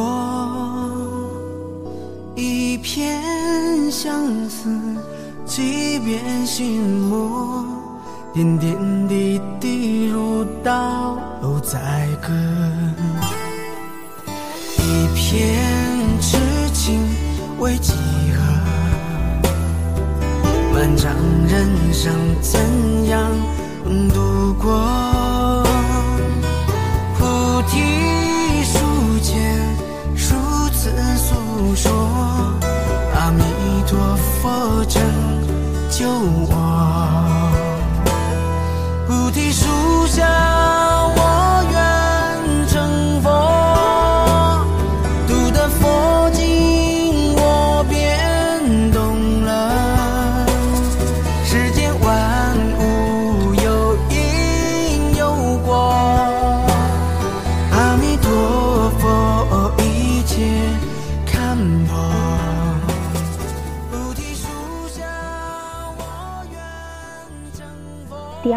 我，一片相思，几遍心魔，点点滴滴如刀在割，一片痴情为几何？漫长人生怎样度过？菩提说，阿弥陀佛拯救我。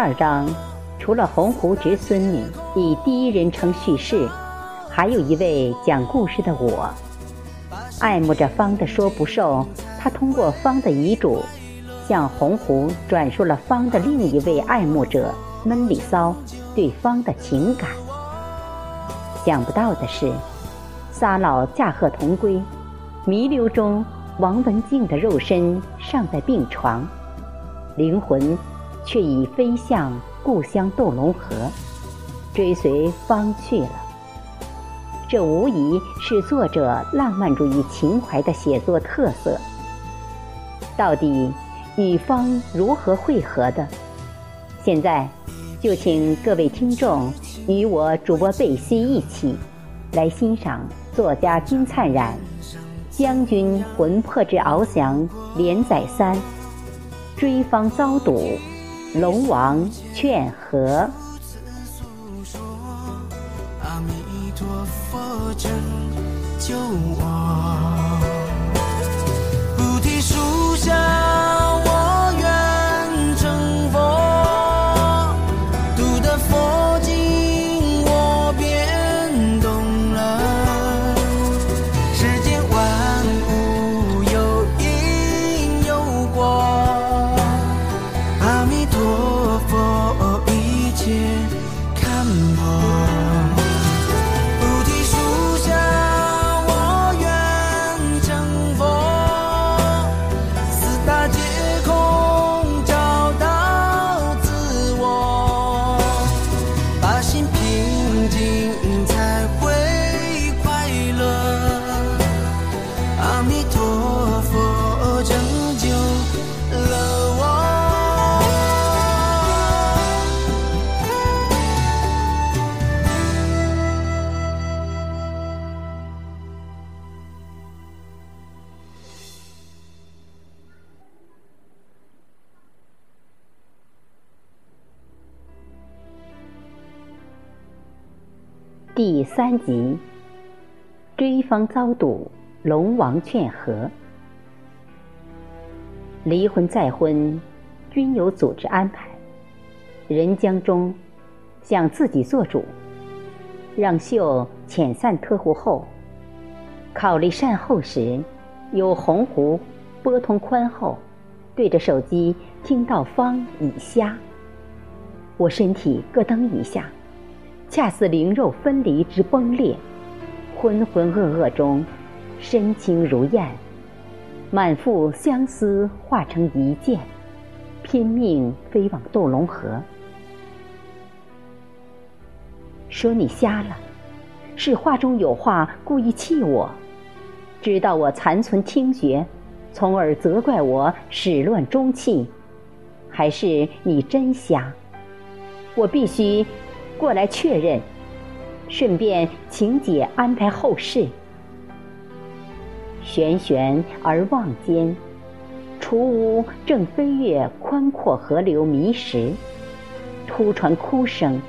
二章，除了洪湖侄孙女以第一人称叙事，还有一位讲故事的我，爱慕着方的说不受，他通过方的遗嘱，向洪湖转述了方的另一位爱慕者闷里骚对方的情感。想不到的是，仨老驾鹤同归，弥留中，王文静的肉身尚在病床，灵魂。却已飞向故乡斗龙河，追随方去了。这无疑是作者浪漫主义情怀的写作特色。到底与方如何汇合的？现在就请各位听众与我主播贝西一起来欣赏作家金灿然《将军魂魄之翱翔》连载三，追方遭堵。龙王劝和。阿弥陀佛拯救我。菩提树下。第三集，追风遭堵，龙王劝和。离婚再婚，均有组织安排。任江中想自己做主，让秀遣散特护后，考虑善后时，有鸿鹄拨通宽后，对着手机听到方已瞎，我身体咯噔一下。恰似灵肉分离之崩裂，浑浑噩噩中，身轻如燕，满腹相思化成一箭，拼命飞往斗龙河。说你瞎了，是话中有话，故意气我，知道我残存听觉，从而责怪我始乱终弃，还是你真瞎？我必须。过来确认，顺便请姐安排后事。悬悬而望间，雏乌正飞越宽阔河流迷石，突传哭声，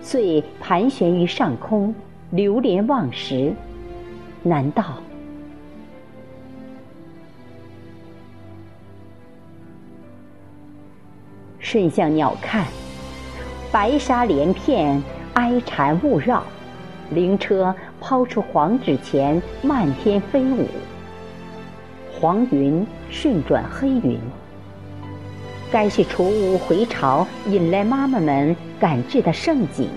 遂盘旋于上空，流连忘食。难道？顺向鸟看，白沙连片，哀蝉雾绕，灵车抛出黄纸钱，漫天飞舞。黄云顺转黑云，该是除污回巢，引来妈妈们赶制的盛景。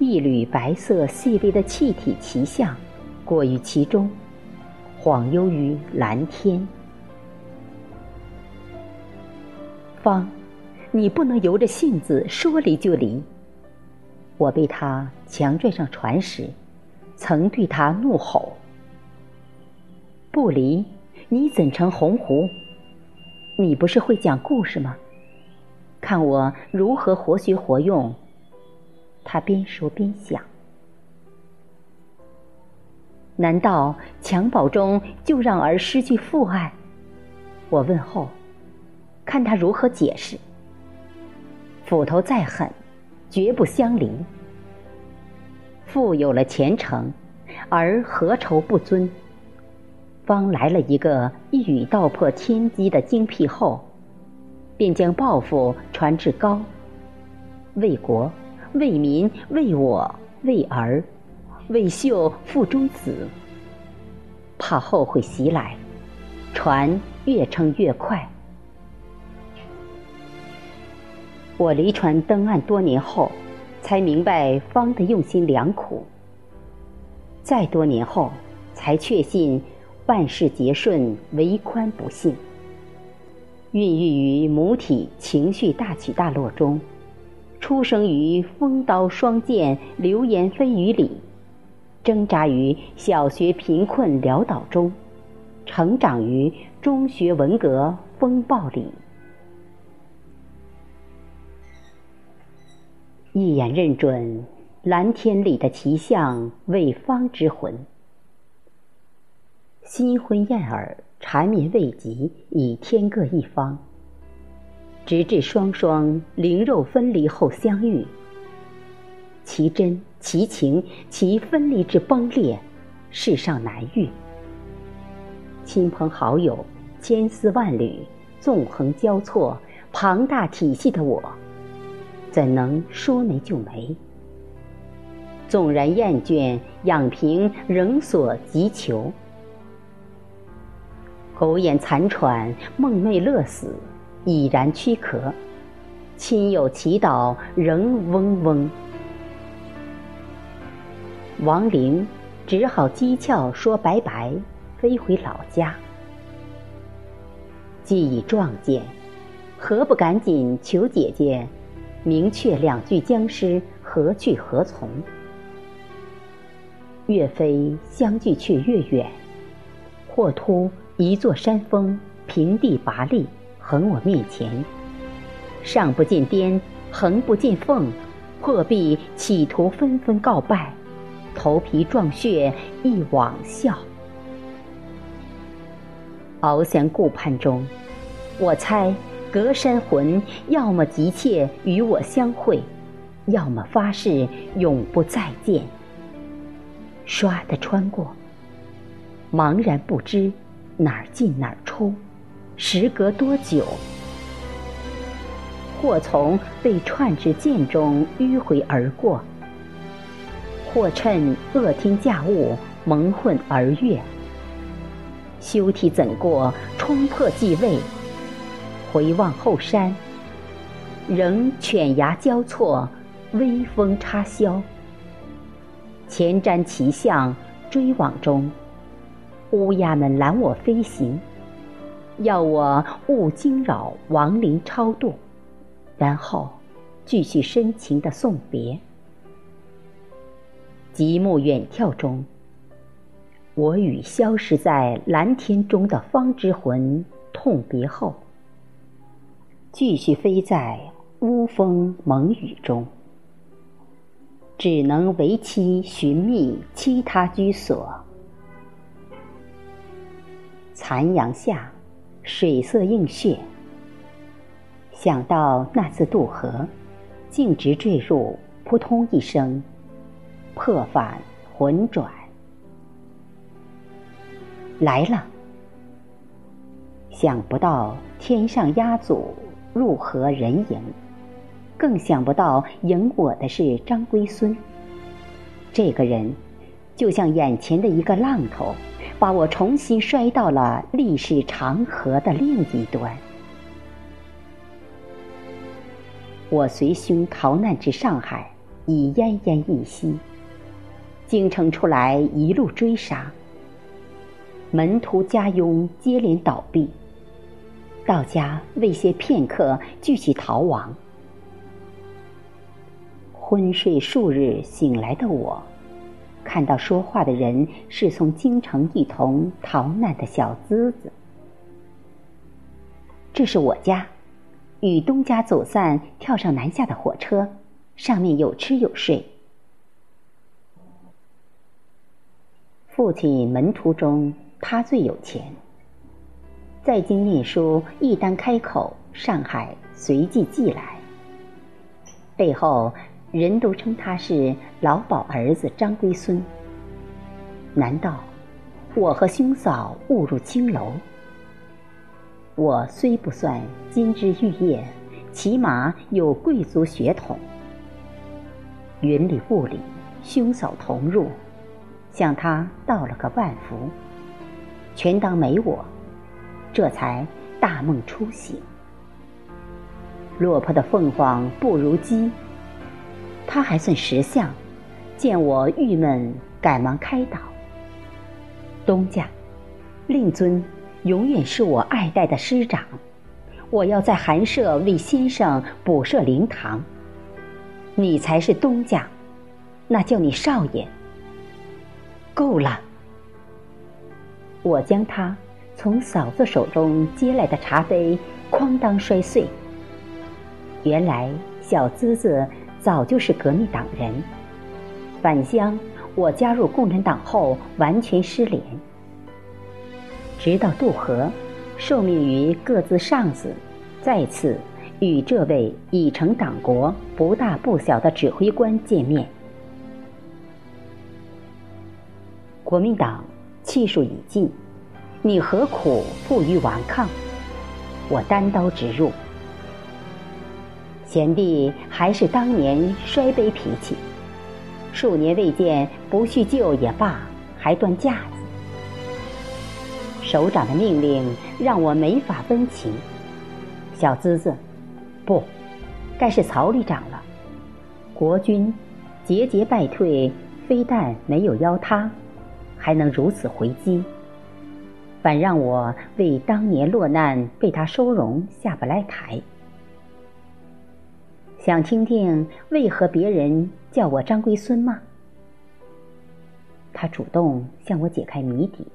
一缕白色细微的气体奇象，过于其中，恍悠于蓝天。方，你不能由着性子说离就离。我被他强拽上船时，曾对他怒吼：“不离，你怎成鸿鹄？你不是会讲故事吗？看我如何活学活用。”他边说边想：“难道襁褓中就让儿失去父爱？”我问后。看他如何解释。斧头再狠，绝不相离。父有了前程，儿何愁不尊？方来了一个一语道破天机的精辟后，便将抱负传至高。为国，为民，为我，为儿，为秀腹中子。怕后会袭来，船越撑越快。我离船登岸多年后，才明白方的用心良苦。再多年后，才确信万事皆顺，唯宽不幸。孕育于母体情绪大起大落中，出生于风刀霜剑、流言蜚语里，挣扎于小学贫困潦倒中，成长于中学文革风暴里。一眼认准，蓝天里的奇象为方之魂。新婚燕尔，缠绵未及，已天各一方。直至双双灵肉分离后相遇，其真其情其分离之崩裂，世上难遇。亲朋好友，千丝万缕，纵横交错，庞大体系的我。怎能说没就没？纵然厌倦，养平仍所急求。苟延残喘，梦寐乐死，已然躯壳。亲友祈祷，仍嗡嗡。亡灵只好讥诮说拜拜，飞回老家。既已撞见，何不赶紧求姐姐？明确两具僵尸何去何从？岳飞相距却越远，或突一座山峰平地拔立横我面前，上不见巅，横不见缝，破壁企图纷纷告败，头皮撞血一网笑。翱翔顾盼中，我猜。隔山魂，要么急切与我相会，要么发誓永不再见。唰的穿过，茫然不知哪儿进哪儿出，时隔多久？或从被串至剑中迂回而过，或趁恶听驾雾蒙混而越。休提怎过冲破继位？回望后山，仍犬牙交错，微风插萧。前瞻奇象，追往中，乌鸦们拦我飞行，要我勿惊扰亡灵超度，然后继续深情的送别。极目远眺中，我与消失在蓝天中的方之魂痛别后。继续飞在乌风蒙雨中，只能为期寻觅其他居所。残阳下，水色映血。想到那次渡河，径直坠入，扑通一声，破返魂转，来了。想不到天上压祖。入河人迎，更想不到迎我的是张龟孙。这个人，就像眼前的一个浪头，把我重新摔到了历史长河的另一端。我随兄逃难至上海，已奄奄一息。京城出来，一路追杀，门徒家佣接连倒闭。到家未歇片刻，俱起逃亡。昏睡数日醒来的我，看到说话的人是从京城一同逃难的小资子。这是我家。与东家走散，跳上南下的火车，上面有吃有睡。父亲门徒中，他最有钱。在京念书，一单开口，上海随即寄来。背后人都称他是老鸨儿子张龟孙。难道我和兄嫂误入青楼？我虽不算金枝玉叶，起码有贵族血统。云里雾里，兄嫂同入，向他道了个万福，全当没我，这才大梦初醒。落魄的凤凰不如鸡，他还算识相，见我郁闷，赶忙开导。东家，令尊。永远是我爱戴的师长，我要在寒舍为先生补设灵堂。你才是东家，那叫你少爷。够了！我将他从嫂子手中接来的茶杯哐当摔碎。原来小资子早就是革命党人，返乡我加入共产党后完全失联。直到渡河，受命于各自上司，再次与这位已成党国不大不小的指挥官见面。国民党气数已尽，你何苦负隅顽抗？我单刀直入。贤弟还是当年摔杯脾气，数年未见，不叙旧也罢，还端架子。首长的命令让我没法分情，小姿子，不，该是曹旅长了。国军节节败退，非但没有邀他，还能如此回击，反让我为当年落难被他收容下不来台。想听听为何别人叫我张龟孙吗？他主动向我解开谜底。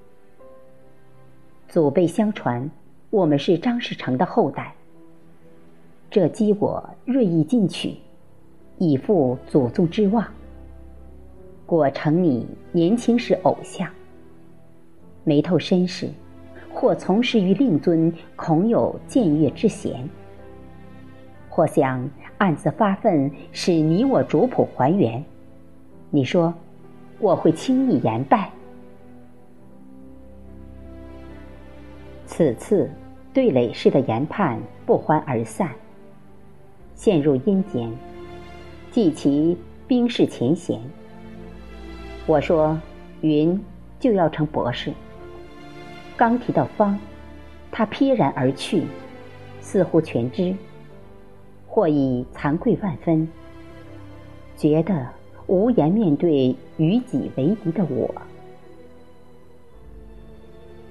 祖辈相传，我们是张士诚的后代。这激我锐意进取，以负祖宗之望。果成你年轻时偶像。没透身世，或从事于令尊，恐有僭越之嫌。或想暗自发愤，使你我族谱还原。你说，我会轻易言败？此次对垒氏的研判不欢而散，陷入阴间，记其兵士前嫌。我说云就要成博士，刚提到方，他翩然而去，似乎全知，或已惭愧万分，觉得无颜面对与己为敌的我。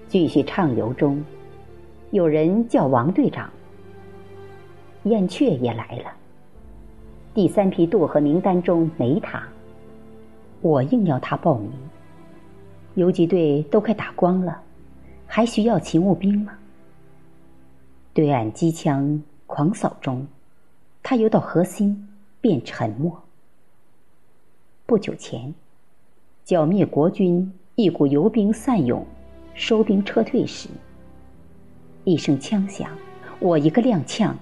继续畅游中。有人叫王队长，燕雀也来了。第三批渡河名单中没他，我硬要他报名。游击队都快打光了，还需要勤务兵吗？对岸机枪狂扫中，他游到河心便沉默。不久前，剿灭国军一股游兵散勇、收兵撤退时。一声枪响，我一个踉跄，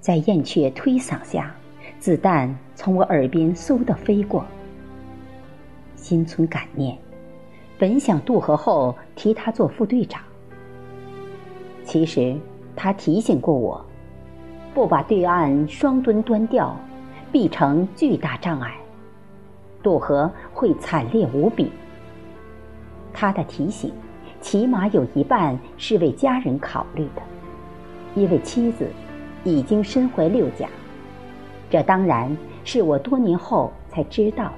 在燕雀推搡下，子弹从我耳边嗖的飞过。心存感念，本想渡河后提他做副队长。其实他提醒过我，不把对岸双墩端掉，必成巨大障碍，渡河会惨烈无比。他的提醒，起码有一半是为家人考虑的，因为妻子已经身怀六甲，这当然是我多年后才知道。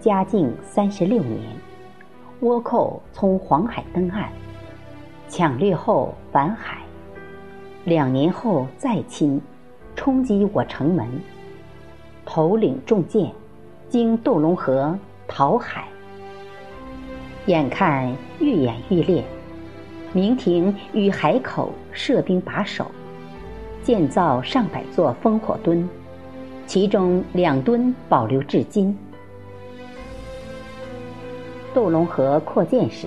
嘉靖三十六年，倭寇从黄海登岸，抢掠后返海，两年后再侵，冲击我城门，头领重舰，经斗龙河讨海。眼看愈演愈烈，明廷于海口设兵把守，建造上百座烽火墩，其中两墩保留至今。斗龙河扩建时，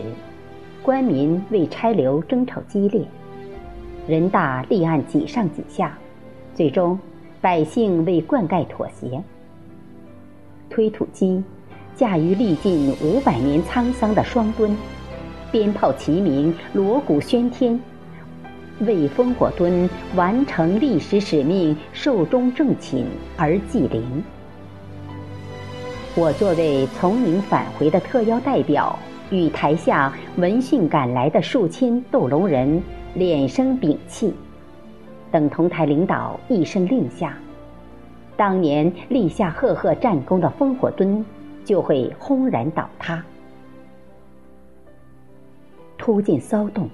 官民为拆流争吵激烈，人大立案几上几下，最终百姓为灌溉妥协。推土机驾驭历尽五百年沧桑的双墩，鞭炮齐鸣，锣鼓喧天，为烽火墩完成历史使命寿终正寝而祭灵。我作为从宁返回的特邀代表，与台下闻讯赶来的数千斗龙人连声屏气，等同台领导一声令下，当年立下赫赫战功的烽火墩就会轰然倒塌。突进骚动，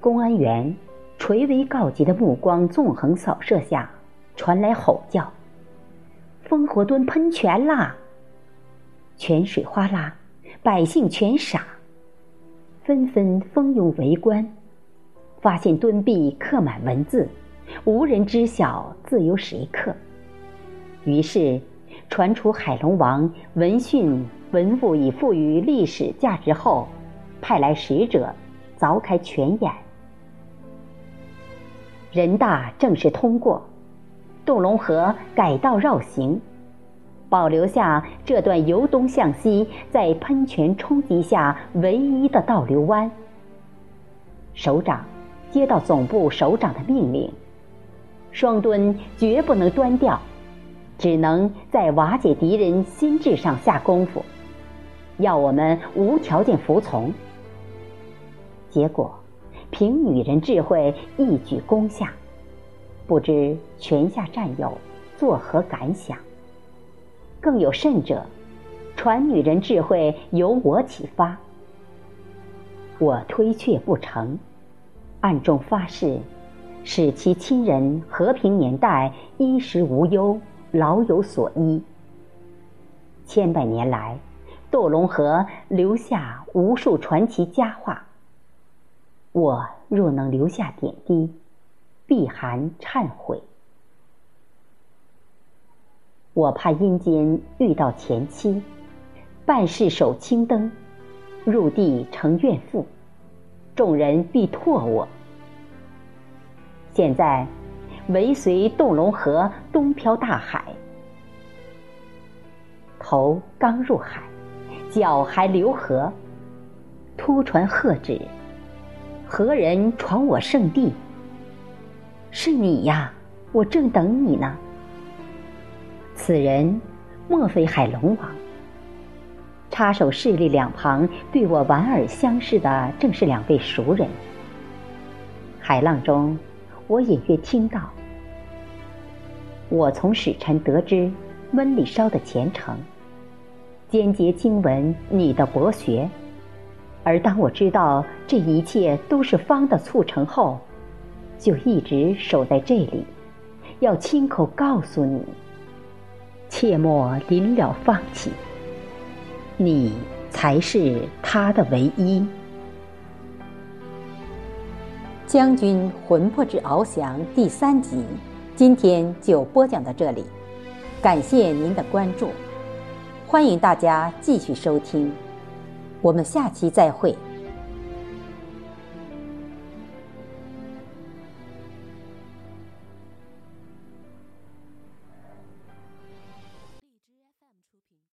公安员垂危告急的目光纵横扫射下，传来吼叫。烽火墩喷泉啦！泉水哗啦，百姓全傻，纷纷蜂拥围观，发现墩壁刻满文字，无人知晓字由谁刻。于是，传出海龙王闻讯文物已赋予历史价值后，派来使者凿开泉眼。人大正式通过。杜龙河改道绕行，保留下这段由东向西在喷泉冲击下唯一的倒流湾。首长接到总部首长的命令，双墩绝不能端掉，只能在瓦解敌人心智上下功夫，要我们无条件服从。结果，凭女人智慧一举攻下。不知泉下战友作何感想？更有甚者，传女人智慧由我启发，我推却不成，暗中发誓，使其亲人和平年代衣食无忧，老有所依。千百年来，斗龙河留下无数传奇佳话，我若能留下点滴。避寒忏悔。我怕阴间遇到前妻，办事守青灯，入地成怨妇，众人必唾我。现在，尾随洞龙河东飘大海，头刚入海，脚还流河，突传喝止，何人闯我圣地？是你呀，我正等你呢。此人莫非海龙王？插手势力两旁对我莞尔相视的，正是两位熟人。海浪中，我隐约听到：我从使臣得知温里烧的前程，间接听闻你的博学。而当我知道这一切都是方的促成后，就一直守在这里，要亲口告诉你，切莫临了放弃。你才是他的唯一。将军魂魄之翱翔第三集，今天就播讲到这里，感谢您的关注，欢迎大家继续收听，我们下期再会。